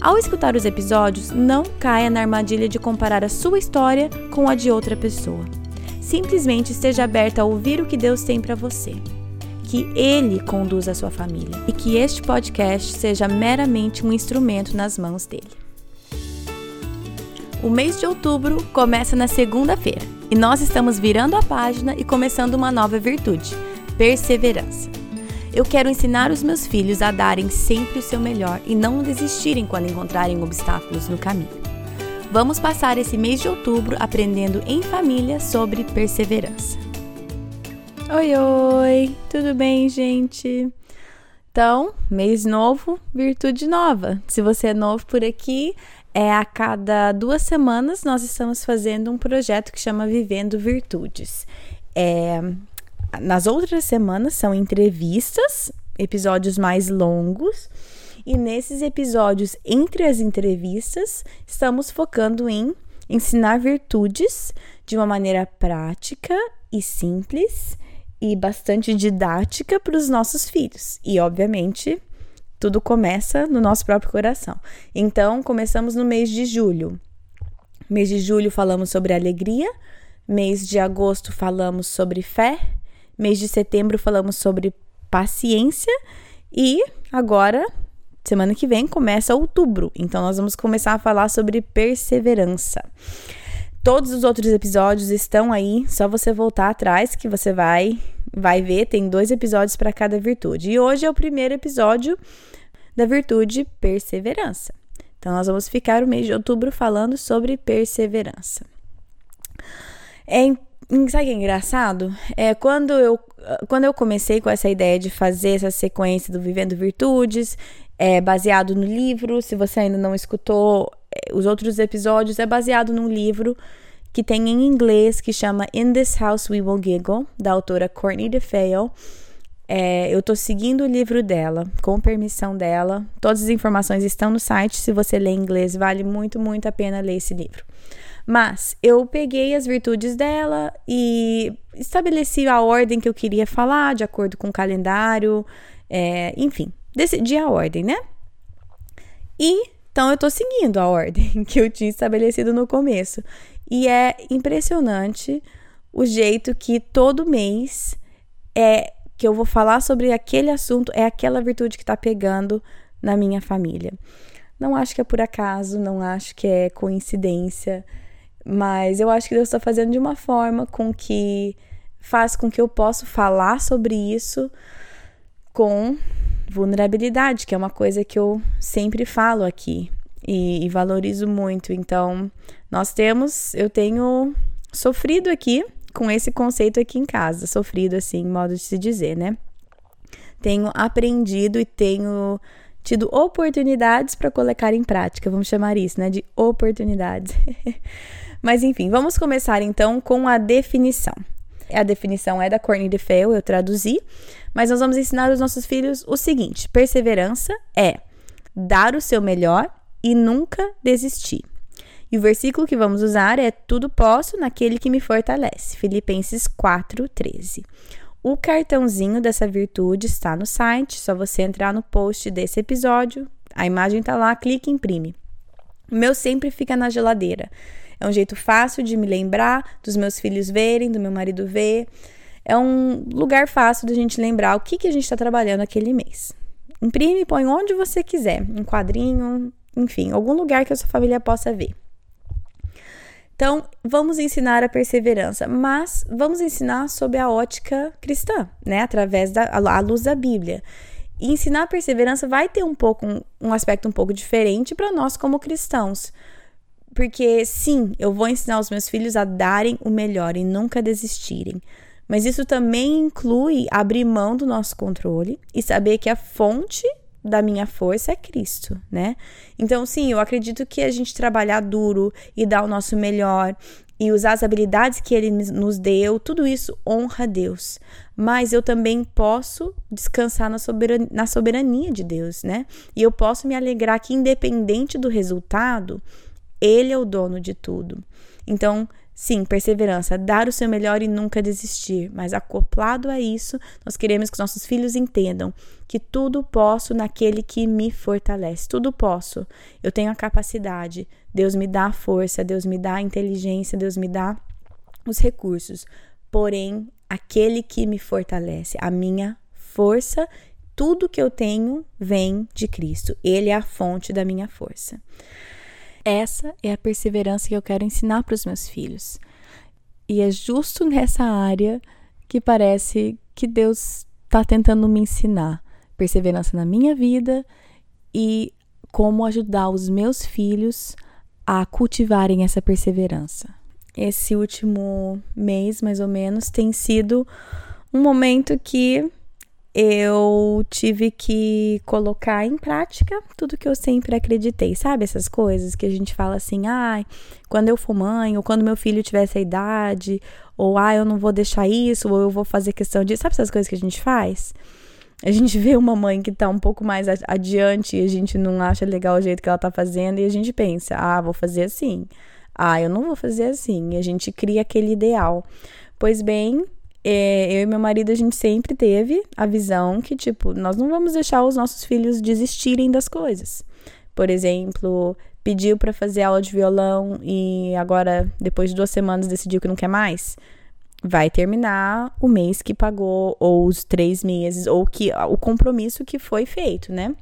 Ao escutar os episódios, não caia na armadilha de comparar a sua história com a de outra pessoa. Simplesmente esteja aberta a ouvir o que Deus tem para você. Que Ele conduza a sua família e que este podcast seja meramente um instrumento nas mãos dele. O mês de outubro começa na segunda-feira e nós estamos virando a página e começando uma nova virtude: perseverança. Eu quero ensinar os meus filhos a darem sempre o seu melhor e não desistirem quando encontrarem obstáculos no caminho. Vamos passar esse mês de outubro aprendendo em família sobre perseverança. Oi, oi, tudo bem, gente? Então, mês novo, virtude nova. Se você é novo por aqui, é a cada duas semanas nós estamos fazendo um projeto que chama Vivendo Virtudes. É, nas outras semanas são entrevistas, episódios mais longos. E nesses episódios, entre as entrevistas, estamos focando em ensinar virtudes de uma maneira prática e simples e bastante didática para os nossos filhos. E, obviamente, tudo começa no nosso próprio coração. Então, começamos no mês de julho. Mês de julho falamos sobre alegria, mês de agosto falamos sobre fé, Mês de setembro falamos sobre paciência e agora, semana que vem, começa outubro. Então nós vamos começar a falar sobre perseverança. Todos os outros episódios estão aí, só você voltar atrás que você vai vai ver, tem dois episódios para cada virtude. E hoje é o primeiro episódio da virtude perseverança. Então nós vamos ficar o mês de outubro falando sobre perseverança. É Sabe o que é engraçado? É quando eu, quando eu comecei com essa ideia de fazer essa sequência do Vivendo Virtudes, é baseado no livro. Se você ainda não escutou é, os outros episódios, é baseado num livro que tem em inglês que chama In This House We Will Giggle, da autora Courtney DeFeo. É, eu tô seguindo o livro dela, com permissão dela. Todas as informações estão no site. Se você lê inglês, vale muito, muito a pena ler esse livro. Mas eu peguei as virtudes dela e estabeleci a ordem que eu queria falar, de acordo com o calendário, é, enfim, decidi a ordem, né? E então eu tô seguindo a ordem que eu tinha estabelecido no começo. E é impressionante o jeito que todo mês é que eu vou falar sobre aquele assunto, é aquela virtude que tá pegando na minha família. Não acho que é por acaso, não acho que é coincidência. Mas eu acho que Deus está fazendo de uma forma com que faz com que eu possa falar sobre isso com vulnerabilidade, que é uma coisa que eu sempre falo aqui e, e valorizo muito. Então, nós temos, eu tenho sofrido aqui com esse conceito aqui em casa, sofrido assim, modo de se dizer, né? Tenho aprendido e tenho tido oportunidades para colocar em prática, vamos chamar isso, né, de oportunidades. Mas enfim, vamos começar então com a definição. A definição é da Courtney DeFeo, eu traduzi, mas nós vamos ensinar aos nossos filhos o seguinte: perseverança é dar o seu melhor e nunca desistir. E o versículo que vamos usar é: Tudo posso naquele que me fortalece. Filipenses 4:13. O cartãozinho dessa virtude está no site, só você entrar no post desse episódio, a imagem está lá, clique e imprime. O meu sempre fica na geladeira. É um jeito fácil de me lembrar, dos meus filhos verem, do meu marido ver. É um lugar fácil da gente lembrar o que, que a gente está trabalhando aquele mês. Imprime e põe onde você quiser, um quadrinho, enfim, algum lugar que a sua família possa ver. Então, vamos ensinar a perseverança, mas vamos ensinar sob a ótica cristã, né? Através da a luz da Bíblia. E ensinar a perseverança vai ter um pouco um, um aspecto um pouco diferente para nós como cristãos. Porque sim, eu vou ensinar os meus filhos a darem o melhor e nunca desistirem. Mas isso também inclui abrir mão do nosso controle e saber que a fonte da minha força é Cristo, né? Então, sim, eu acredito que a gente trabalhar duro e dar o nosso melhor e usar as habilidades que ele nos deu, tudo isso honra a Deus. Mas eu também posso descansar na soberania, na soberania de Deus, né? E eu posso me alegrar que, independente do resultado, Ele é o dono de tudo. Então, Sim, perseverança, dar o seu melhor e nunca desistir, mas acoplado a isso, nós queremos que nossos filhos entendam que tudo posso naquele que me fortalece. Tudo posso. Eu tenho a capacidade. Deus me dá a força, Deus me dá a inteligência, Deus me dá os recursos. Porém, aquele que me fortalece, a minha força, tudo que eu tenho vem de Cristo. Ele é a fonte da minha força. Essa é a perseverança que eu quero ensinar para os meus filhos. E é justo nessa área que parece que Deus está tentando me ensinar perseverança na minha vida e como ajudar os meus filhos a cultivarem essa perseverança. Esse último mês, mais ou menos, tem sido um momento que eu tive que colocar em prática tudo que eu sempre acreditei, sabe? Essas coisas que a gente fala assim, ai, ah, quando eu for mãe, ou quando meu filho tiver essa idade, ou ah, eu não vou deixar isso, ou eu vou fazer questão disso. Sabe essas coisas que a gente faz? A gente vê uma mãe que tá um pouco mais adiante e a gente não acha legal o jeito que ela tá fazendo, e a gente pensa, ah, vou fazer assim. Ah, eu não vou fazer assim. E a gente cria aquele ideal. Pois bem, é, eu e meu marido, a gente sempre teve a visão que, tipo, nós não vamos deixar os nossos filhos desistirem das coisas. Por exemplo, pediu para fazer aula de violão e agora, depois de duas semanas, decidiu que não quer mais. Vai terminar o mês que pagou, ou os três meses, ou que o compromisso que foi feito, né?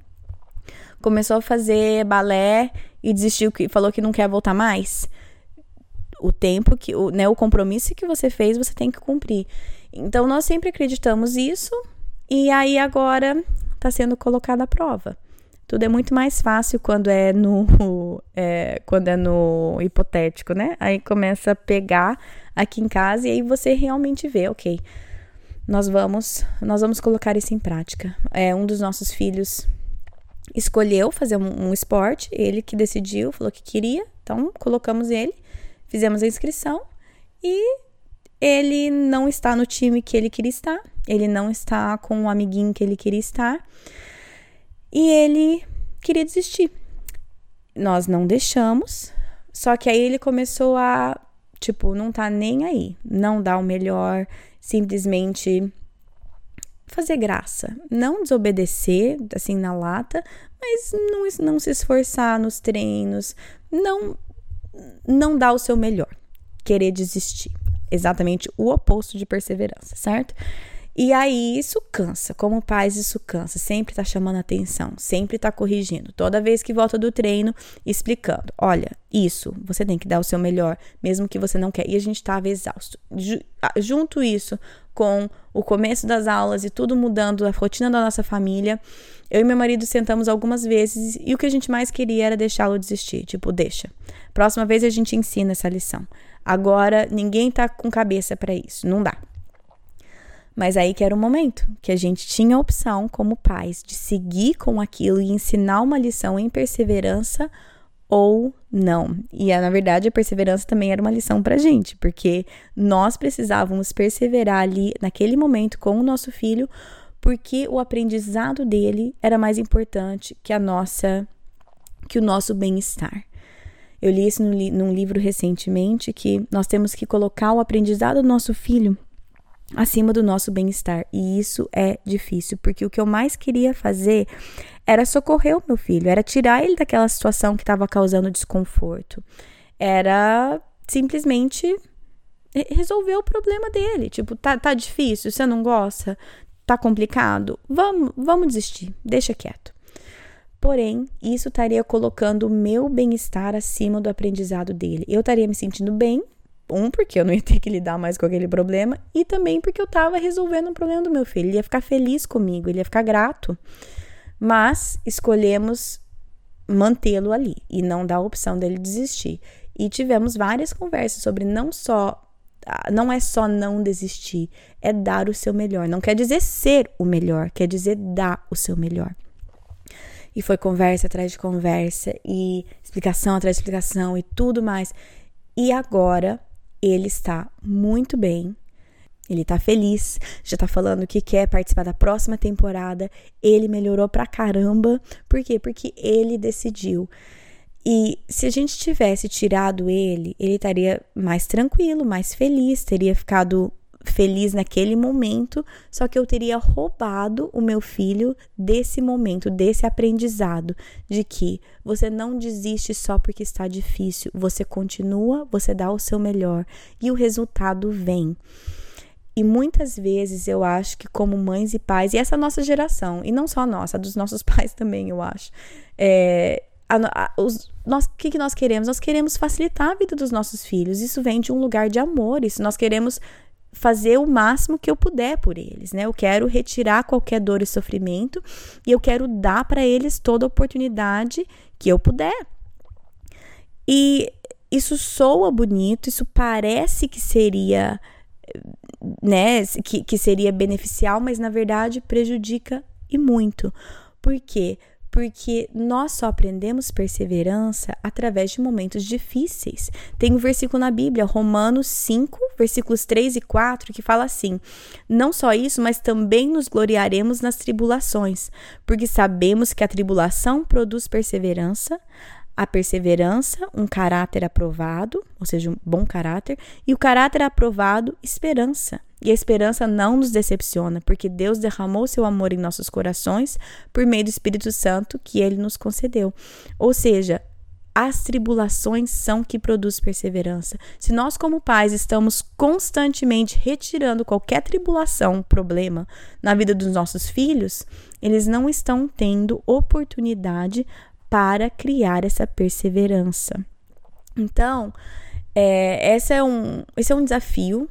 Começou a fazer balé e desistiu, que falou que não quer voltar mais o tempo que, o, né, o compromisso que você fez, você tem que cumprir. Então nós sempre acreditamos isso e aí agora está sendo colocada à prova. Tudo é muito mais fácil quando é no é, quando é no hipotético, né? Aí começa a pegar aqui em casa e aí você realmente vê, ok, nós vamos nós vamos colocar isso em prática. É um dos nossos filhos escolheu fazer um, um esporte, ele que decidiu, falou que queria, então colocamos ele Fizemos a inscrição e ele não está no time que ele queria estar, ele não está com o amiguinho que ele queria estar e ele queria desistir. Nós não deixamos, só que aí ele começou a, tipo, não tá nem aí, não dá o melhor, simplesmente fazer graça, não desobedecer assim na lata, mas não, não se esforçar nos treinos, não não dar o seu melhor, querer desistir. Exatamente o oposto de perseverança, certo? E aí isso cansa, como pais isso cansa, sempre tá chamando atenção, sempre tá corrigindo, toda vez que volta do treino, explicando, olha, isso, você tem que dar o seu melhor, mesmo que você não quer, e a gente tava exausto. Junto isso com o começo das aulas e tudo mudando a rotina da nossa família, eu e meu marido sentamos algumas vezes e o que a gente mais queria era deixá-lo desistir, tipo, deixa. Próxima vez a gente ensina essa lição. Agora ninguém tá com cabeça para isso, não dá. Mas aí que era o momento que a gente tinha a opção, como pais, de seguir com aquilo e ensinar uma lição em perseverança ou não. E na verdade a perseverança também era uma lição pra gente, porque nós precisávamos perseverar ali naquele momento com o nosso filho, porque o aprendizado dele era mais importante que a nossa que o nosso bem-estar. Eu li isso num livro recentemente que nós temos que colocar o aprendizado do nosso filho acima do nosso bem-estar. E isso é difícil, porque o que eu mais queria fazer era socorrer o meu filho, era tirar ele daquela situação que estava causando desconforto. Era simplesmente resolver o problema dele. Tipo, tá, tá difícil, você não gosta, tá complicado, vamos, vamos desistir, deixa quieto. Porém, isso estaria colocando o meu bem-estar acima do aprendizado dele. Eu estaria me sentindo bem um, porque eu não ia ter que lidar mais com aquele problema, e também porque eu estava resolvendo um problema do meu filho. Ele ia ficar feliz comigo, ele ia ficar grato. Mas escolhemos mantê-lo ali e não dar a opção dele desistir. E tivemos várias conversas sobre não só não é só não desistir, é dar o seu melhor. Não quer dizer ser o melhor, quer dizer dar o seu melhor. E foi conversa atrás de conversa, e explicação atrás de explicação, e tudo mais. E agora ele está muito bem. Ele tá feliz, já tá falando que quer participar da próxima temporada. Ele melhorou pra caramba. Por quê? Porque ele decidiu. E se a gente tivesse tirado ele, ele estaria mais tranquilo, mais feliz, teria ficado feliz naquele momento, só que eu teria roubado o meu filho desse momento, desse aprendizado, de que você não desiste só porque está difícil, você continua, você dá o seu melhor e o resultado vem. E muitas vezes eu acho que, como mães e pais, e essa nossa geração, e não só a nossa, a dos nossos pais também, eu acho, é, o que, que nós queremos? Nós queremos facilitar a vida dos nossos filhos. Isso vem de um lugar de amor. Isso nós queremos fazer o máximo que eu puder por eles, né? Eu quero retirar qualquer dor e sofrimento e eu quero dar para eles toda a oportunidade que eu puder. E isso soa bonito, isso parece que seria, né, que, que seria beneficial, mas na verdade prejudica e muito. Por quê? porque nós só aprendemos perseverança através de momentos difíceis. Tem um versículo na Bíblia, Romanos 5, versículos 3 e 4, que fala assim: Não só isso, mas também nos gloriaremos nas tribulações, porque sabemos que a tribulação produz perseverança, a perseverança, um caráter aprovado, ou seja, um bom caráter, e o caráter aprovado, esperança. E a esperança não nos decepciona, porque Deus derramou seu amor em nossos corações por meio do Espírito Santo que ele nos concedeu. Ou seja, as tribulações são que produz perseverança. Se nós, como pais, estamos constantemente retirando qualquer tribulação, problema na vida dos nossos filhos, eles não estão tendo oportunidade para criar essa perseverança. Então, é, essa é um, esse é um desafio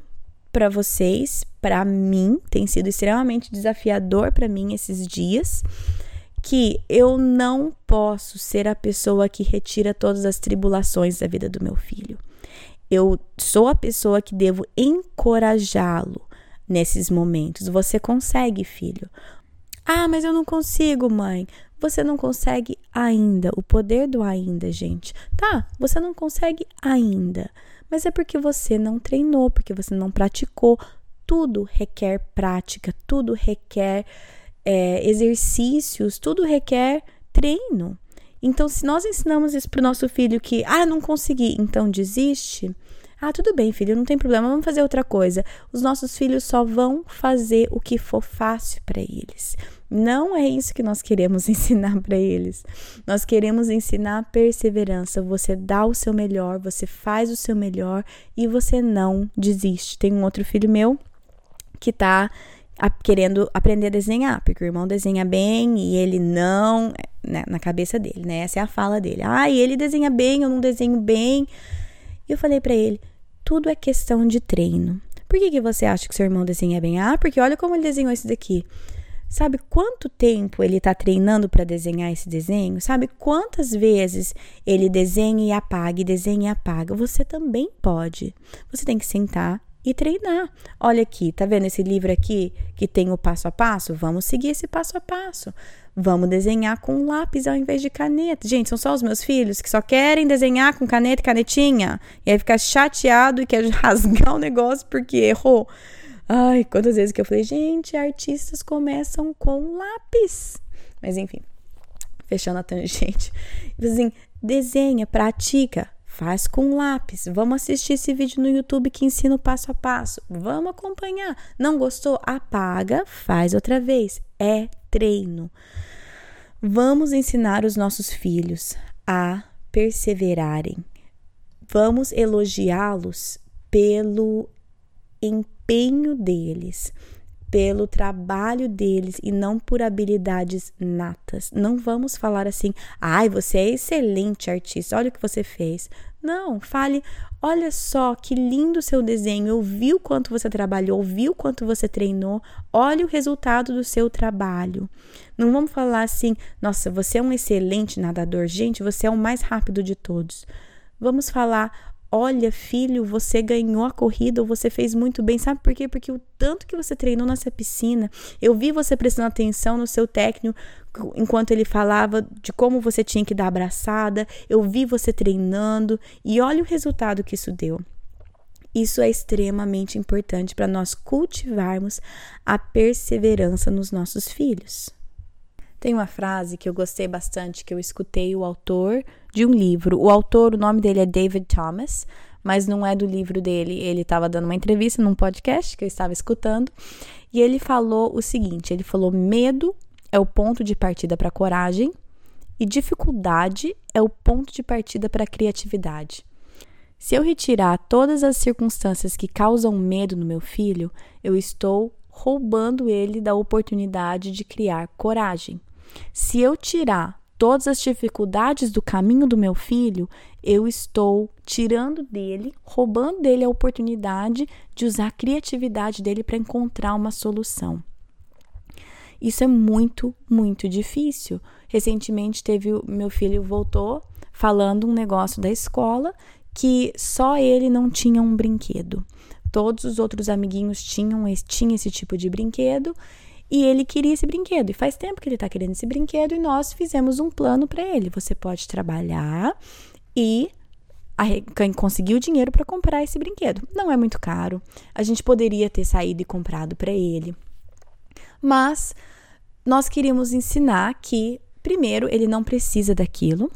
para vocês, para mim, tem sido extremamente desafiador para mim esses dias, que eu não posso ser a pessoa que retira todas as tribulações da vida do meu filho. Eu sou a pessoa que devo encorajá-lo nesses momentos. Você consegue, filho. Ah, mas eu não consigo, mãe. Você não consegue ainda. O poder do ainda, gente. Tá, você não consegue ainda. Mas é porque você não treinou, porque você não praticou. Tudo requer prática, tudo requer é, exercícios, tudo requer treino. Então, se nós ensinamos isso para o nosso filho que, ah, não consegui, então desiste. Ah, tudo bem, filho, não tem problema, vamos fazer outra coisa. Os nossos filhos só vão fazer o que for fácil para eles. Não é isso que nós queremos ensinar para eles. Nós queremos ensinar perseverança. Você dá o seu melhor, você faz o seu melhor e você não desiste. Tem um outro filho meu que tá querendo aprender a desenhar, porque o irmão desenha bem e ele não, né, na cabeça dele, né? Essa é a fala dele. Ah, ele desenha bem, eu não desenho bem. E eu falei para ele: tudo é questão de treino. Por que, que você acha que seu irmão desenha bem? Ah, porque olha como ele desenhou esse daqui. Sabe quanto tempo ele está treinando para desenhar esse desenho? Sabe quantas vezes ele desenha e apaga, e desenha e apaga? Você também pode. Você tem que sentar e treinar. Olha aqui, tá vendo esse livro aqui que tem o passo a passo? Vamos seguir esse passo a passo. Vamos desenhar com lápis ao invés de caneta. Gente, são só os meus filhos que só querem desenhar com caneta e canetinha. E aí fica chateado e quer rasgar o negócio porque errou. Ai, quantas vezes que eu falei, gente, artistas começam com lápis. Mas enfim, fechando a tangente. Assim, desenha, pratica, faz com lápis. Vamos assistir esse vídeo no YouTube que ensina o passo a passo. Vamos acompanhar. Não gostou? Apaga, faz outra vez. É treino. Vamos ensinar os nossos filhos a perseverarem. Vamos elogiá-los pelo empenho deles, pelo trabalho deles e não por habilidades natas. Não vamos falar assim, ai, você é excelente artista, olha o que você fez. Não, fale, olha só que lindo seu desenho, eu vi o quanto você trabalhou, vi o quanto você treinou, olha o resultado do seu trabalho. Não vamos falar assim, nossa, você é um excelente nadador, gente, você é o mais rápido de todos. Vamos falar, Olha, filho, você ganhou a corrida ou você fez muito bem. Sabe por quê? Porque o tanto que você treinou nessa piscina, eu vi você prestando atenção no seu técnico enquanto ele falava de como você tinha que dar abraçada. Eu vi você treinando e olha o resultado que isso deu. Isso é extremamente importante para nós cultivarmos a perseverança nos nossos filhos. Tem uma frase que eu gostei bastante, que eu escutei o autor de um livro. O autor, o nome dele é David Thomas, mas não é do livro dele. Ele estava dando uma entrevista num podcast que eu estava escutando, e ele falou o seguinte: ele falou, medo é o ponto de partida para coragem e dificuldade é o ponto de partida para criatividade. Se eu retirar todas as circunstâncias que causam medo no meu filho, eu estou roubando ele da oportunidade de criar coragem. Se eu tirar todas as dificuldades do caminho do meu filho, eu estou tirando dele, roubando dele a oportunidade de usar a criatividade dele para encontrar uma solução. Isso é muito, muito difícil. Recentemente teve meu filho voltou falando um negócio da escola que só ele não tinha um brinquedo. Todos os outros amiguinhos tinham, tinham esse tipo de brinquedo e ele queria esse brinquedo. E faz tempo que ele está querendo esse brinquedo e nós fizemos um plano para ele. Você pode trabalhar e conseguir o dinheiro para comprar esse brinquedo. Não é muito caro. A gente poderia ter saído e comprado para ele. Mas nós queríamos ensinar que, primeiro, ele não precisa daquilo.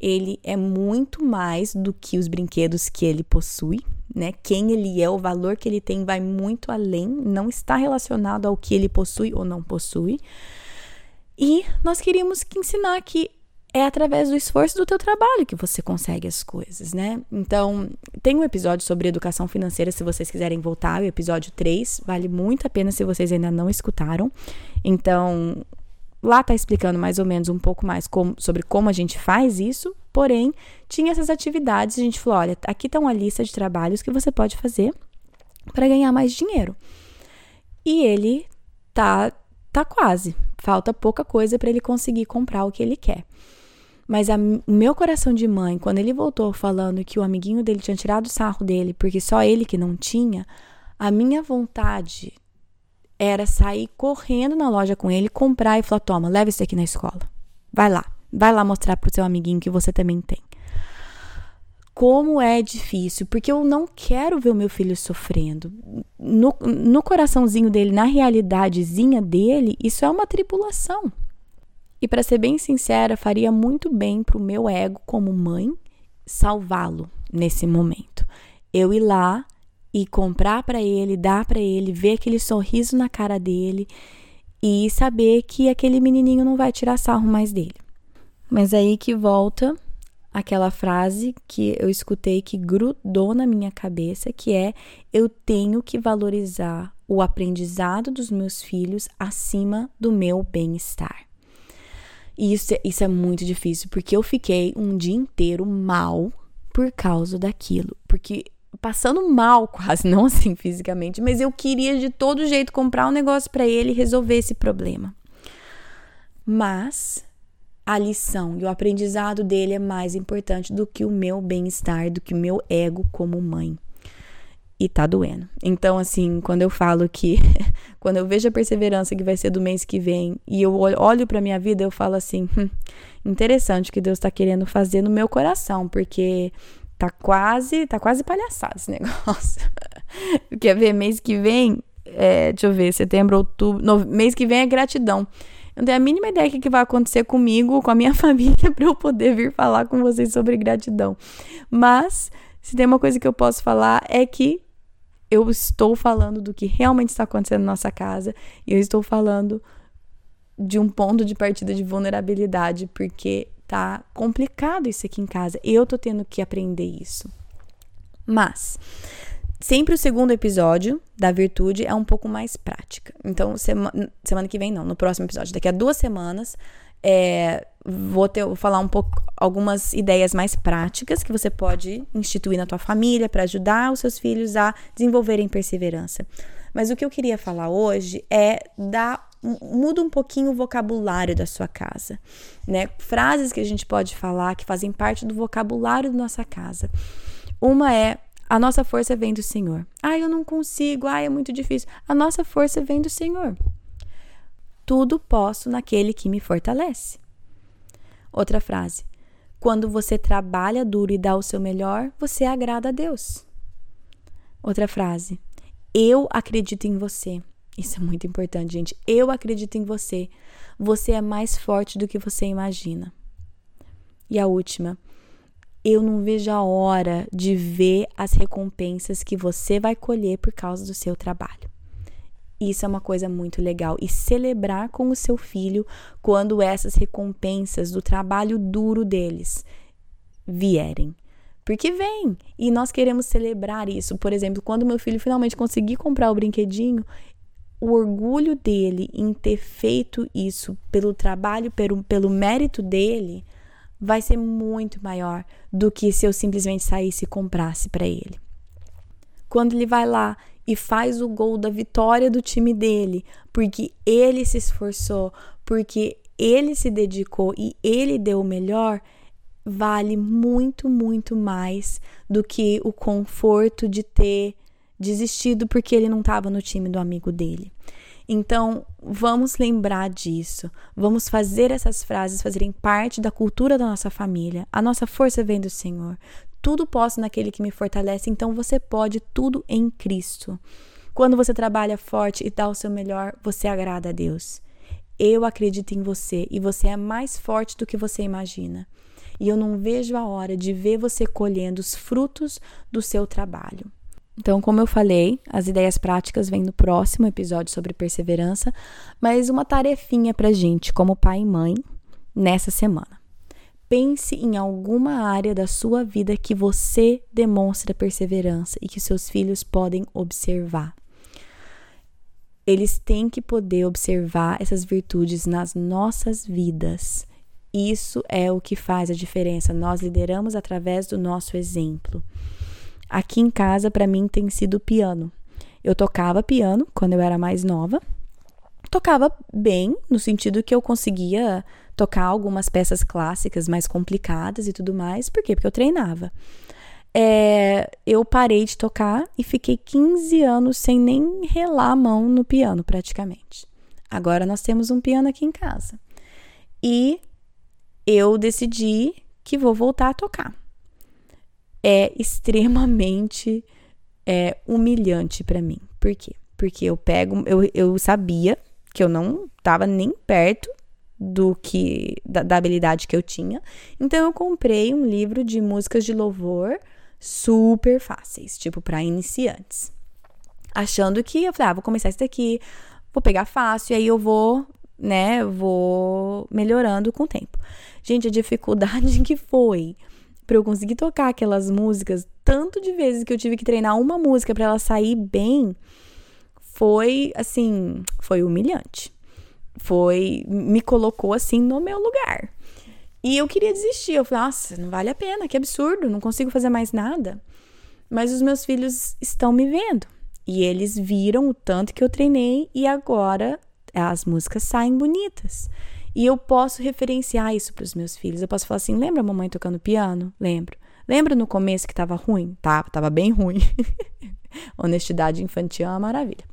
Ele é muito mais do que os brinquedos que ele possui né? Quem ele é, o valor que ele tem vai muito além, não está relacionado ao que ele possui ou não possui. E nós queríamos ensinar que é através do esforço do teu trabalho que você consegue as coisas, né? Então, tem um episódio sobre educação financeira, se vocês quiserem voltar, o episódio 3, vale muito a pena se vocês ainda não escutaram. Então, lá tá explicando mais ou menos um pouco mais como, sobre como a gente faz isso, Porém, tinha essas atividades, a gente falou: olha, aqui está uma lista de trabalhos que você pode fazer para ganhar mais dinheiro. E ele tá tá quase, falta pouca coisa para ele conseguir comprar o que ele quer. Mas a, o meu coração de mãe, quando ele voltou falando que o amiguinho dele tinha tirado o sarro dele porque só ele que não tinha, a minha vontade era sair correndo na loja com ele, comprar e falar: toma, leva isso aqui na escola. Vai lá. Vai lá mostrar pro seu amiguinho que você também tem. Como é difícil, porque eu não quero ver o meu filho sofrendo. No, no coraçãozinho dele, na realidadezinha dele, isso é uma tripulação. E para ser bem sincera, faria muito bem pro meu ego como mãe salvá-lo nesse momento. Eu ir lá e comprar para ele, dar para ele, ver aquele sorriso na cara dele e saber que aquele menininho não vai tirar sarro mais dele. Mas aí que volta aquela frase que eu escutei que grudou na minha cabeça, que é eu tenho que valorizar o aprendizado dos meus filhos acima do meu bem-estar. E isso, é, isso é muito difícil, porque eu fiquei um dia inteiro mal por causa daquilo. Porque passando mal quase, não assim fisicamente, mas eu queria de todo jeito comprar um negócio para ele e resolver esse problema. Mas a lição e o aprendizado dele é mais importante do que o meu bem-estar, do que o meu ego como mãe. E tá doendo. Então, assim, quando eu falo que, quando eu vejo a perseverança que vai ser do mês que vem e eu olho para minha vida, eu falo assim: hum, interessante o que Deus tá querendo fazer no meu coração, porque tá quase, tá quase palhaçado esse negócio. Quer ver mês que vem? É, deixa eu ver, setembro, outubro, no, mês que vem é gratidão não tenho a mínima ideia do que vai acontecer comigo, com a minha família, para eu poder vir falar com vocês sobre gratidão. Mas, se tem uma coisa que eu posso falar, é que eu estou falando do que realmente está acontecendo na nossa casa e eu estou falando de um ponto de partida de vulnerabilidade, porque tá complicado isso aqui em casa. Eu tô tendo que aprender isso. Mas Sempre o segundo episódio da virtude é um pouco mais prática. Então, semana, semana que vem, não, no próximo episódio, daqui a duas semanas, é, vou, ter, vou falar um pouco algumas ideias mais práticas que você pode instituir na tua família para ajudar os seus filhos a desenvolverem perseverança. Mas o que eu queria falar hoje é dar muda um pouquinho o vocabulário da sua casa, né? Frases que a gente pode falar que fazem parte do vocabulário da nossa casa. Uma é a nossa força vem do Senhor. Ah, eu não consigo. Ah, é muito difícil. A nossa força vem do Senhor. Tudo posso naquele que me fortalece. Outra frase. Quando você trabalha duro e dá o seu melhor, você agrada a Deus. Outra frase. Eu acredito em você. Isso é muito importante, gente. Eu acredito em você. Você é mais forte do que você imagina. E a última. Eu não vejo a hora de ver as recompensas que você vai colher por causa do seu trabalho. Isso é uma coisa muito legal. E celebrar com o seu filho quando essas recompensas do trabalho duro deles vierem. Porque vem. E nós queremos celebrar isso. Por exemplo, quando meu filho finalmente conseguir comprar o brinquedinho, o orgulho dele em ter feito isso pelo trabalho, pelo, pelo mérito dele, vai ser muito maior do que se eu simplesmente saísse e comprasse para ele. Quando ele vai lá e faz o gol da vitória do time dele, porque ele se esforçou, porque ele se dedicou e ele deu o melhor, vale muito, muito mais do que o conforto de ter desistido porque ele não estava no time do amigo dele. Então, vamos lembrar disso. Vamos fazer essas frases fazerem parte da cultura da nossa família. A nossa força vem do Senhor. Tudo posso naquele que me fortalece, então você pode tudo em Cristo. Quando você trabalha forte e dá o seu melhor, você agrada a Deus. Eu acredito em você e você é mais forte do que você imagina. E eu não vejo a hora de ver você colhendo os frutos do seu trabalho. Então, como eu falei, as ideias práticas vêm no próximo episódio sobre perseverança, mas uma tarefinha pra gente, como pai e mãe, nessa semana. Pense em alguma área da sua vida que você demonstra perseverança e que seus filhos podem observar. Eles têm que poder observar essas virtudes nas nossas vidas. Isso é o que faz a diferença. Nós lideramos através do nosso exemplo. Aqui em casa, para mim, tem sido piano. Eu tocava piano quando eu era mais nova. Tocava bem, no sentido que eu conseguia tocar algumas peças clássicas mais complicadas e tudo mais. Por quê? Porque eu treinava. É, eu parei de tocar e fiquei 15 anos sem nem relar a mão no piano, praticamente. Agora nós temos um piano aqui em casa. E eu decidi que vou voltar a tocar é extremamente é, humilhante para mim. Por quê? Porque eu pego, eu, eu sabia que eu não estava nem perto do que da, da, habilidade que eu tinha. Então eu comprei um livro de músicas de louvor super fáceis, tipo para iniciantes. Achando que eu falei, ah, vou começar isso daqui, vou pegar fácil e aí eu vou, né, vou melhorando com o tempo. Gente, a dificuldade que foi para eu conseguir tocar aquelas músicas, tanto de vezes que eu tive que treinar uma música para ela sair bem, foi assim, foi humilhante. Foi me colocou assim no meu lugar. E eu queria desistir. Eu falei: "Nossa, não vale a pena, que absurdo, não consigo fazer mais nada". Mas os meus filhos estão me vendo. E eles viram o tanto que eu treinei e agora as músicas saem bonitas. E eu posso referenciar isso para os meus filhos. Eu posso falar assim: lembra a mamãe tocando piano? Lembro. Lembra no começo que estava ruim? Tava, tava bem ruim. Honestidade infantil é uma maravilha.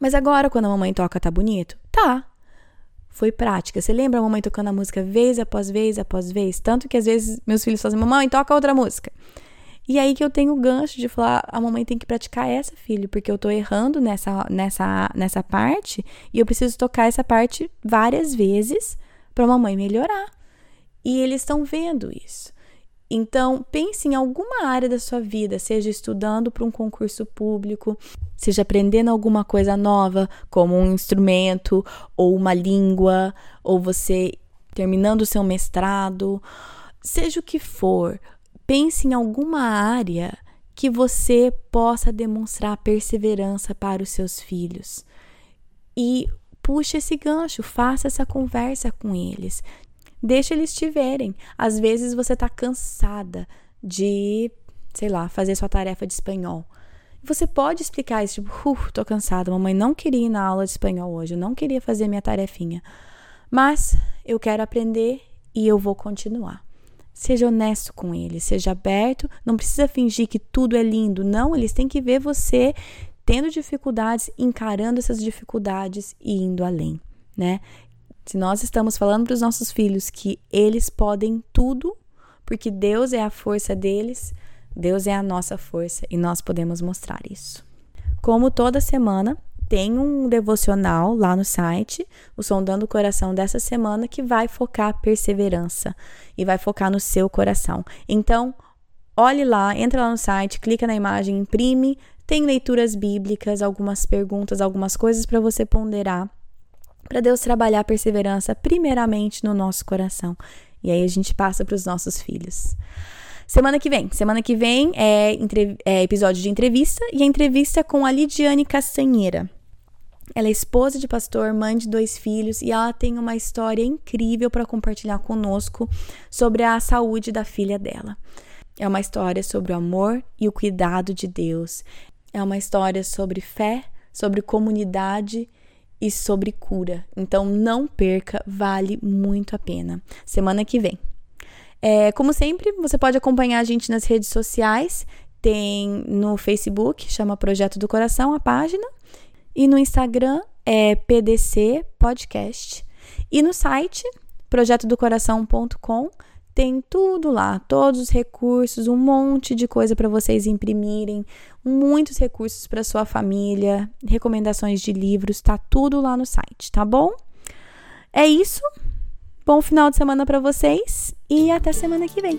Mas agora, quando a mamãe toca, tá bonito? Tá. Foi prática. Você lembra a mamãe tocando a música vez após vez após vez? Tanto que às vezes meus filhos falam assim, mamãe, toca outra música. E aí que eu tenho o gancho de falar, a mamãe tem que praticar essa, filho, porque eu tô errando nessa, nessa, nessa parte e eu preciso tocar essa parte várias vezes para a mamãe melhorar. E eles estão vendo isso. Então, pense em alguma área da sua vida, seja estudando para um concurso público, seja aprendendo alguma coisa nova, como um instrumento ou uma língua, ou você terminando o seu mestrado, seja o que for, Pense em alguma área que você possa demonstrar perseverança para os seus filhos. E puxe esse gancho, faça essa conversa com eles. Deixa eles te verem. Às vezes você está cansada de, sei lá, fazer sua tarefa de espanhol. Você pode explicar isso, tipo, uh, tô cansada, mamãe não queria ir na aula de espanhol hoje, eu não queria fazer minha tarefinha. Mas eu quero aprender e eu vou continuar. Seja honesto com eles, seja aberto, não precisa fingir que tudo é lindo, não, eles têm que ver você tendo dificuldades, encarando essas dificuldades e indo além, né? Se nós estamos falando para os nossos filhos que eles podem tudo, porque Deus é a força deles, Deus é a nossa força e nós podemos mostrar isso. Como toda semana, tem um devocional lá no site, o Sondando o Coração dessa semana, que vai focar perseverança e vai focar no seu coração. Então, olhe lá, entra lá no site, clica na imagem, imprime, tem leituras bíblicas, algumas perguntas, algumas coisas para você ponderar, para Deus trabalhar a perseverança primeiramente no nosso coração. E aí a gente passa para os nossos filhos. Semana que vem. Semana que vem é, é, episódio de entrevista e a entrevista com a Lidiane Castanheira. Ela é esposa de pastor, mãe de dois filhos e ela tem uma história incrível para compartilhar conosco sobre a saúde da filha dela. É uma história sobre o amor e o cuidado de Deus. É uma história sobre fé, sobre comunidade e sobre cura. Então não perca, vale muito a pena. Semana que vem. É, como sempre, você pode acompanhar a gente nas redes sociais. Tem no Facebook, chama Projeto do Coração, a página. E no Instagram é PDC Podcast. E no site, projetodocoração.com, tem tudo lá, todos os recursos, um monte de coisa para vocês imprimirem, muitos recursos para sua família, recomendações de livros, tá tudo lá no site, tá bom? É isso. Bom final de semana para vocês e até semana que vem.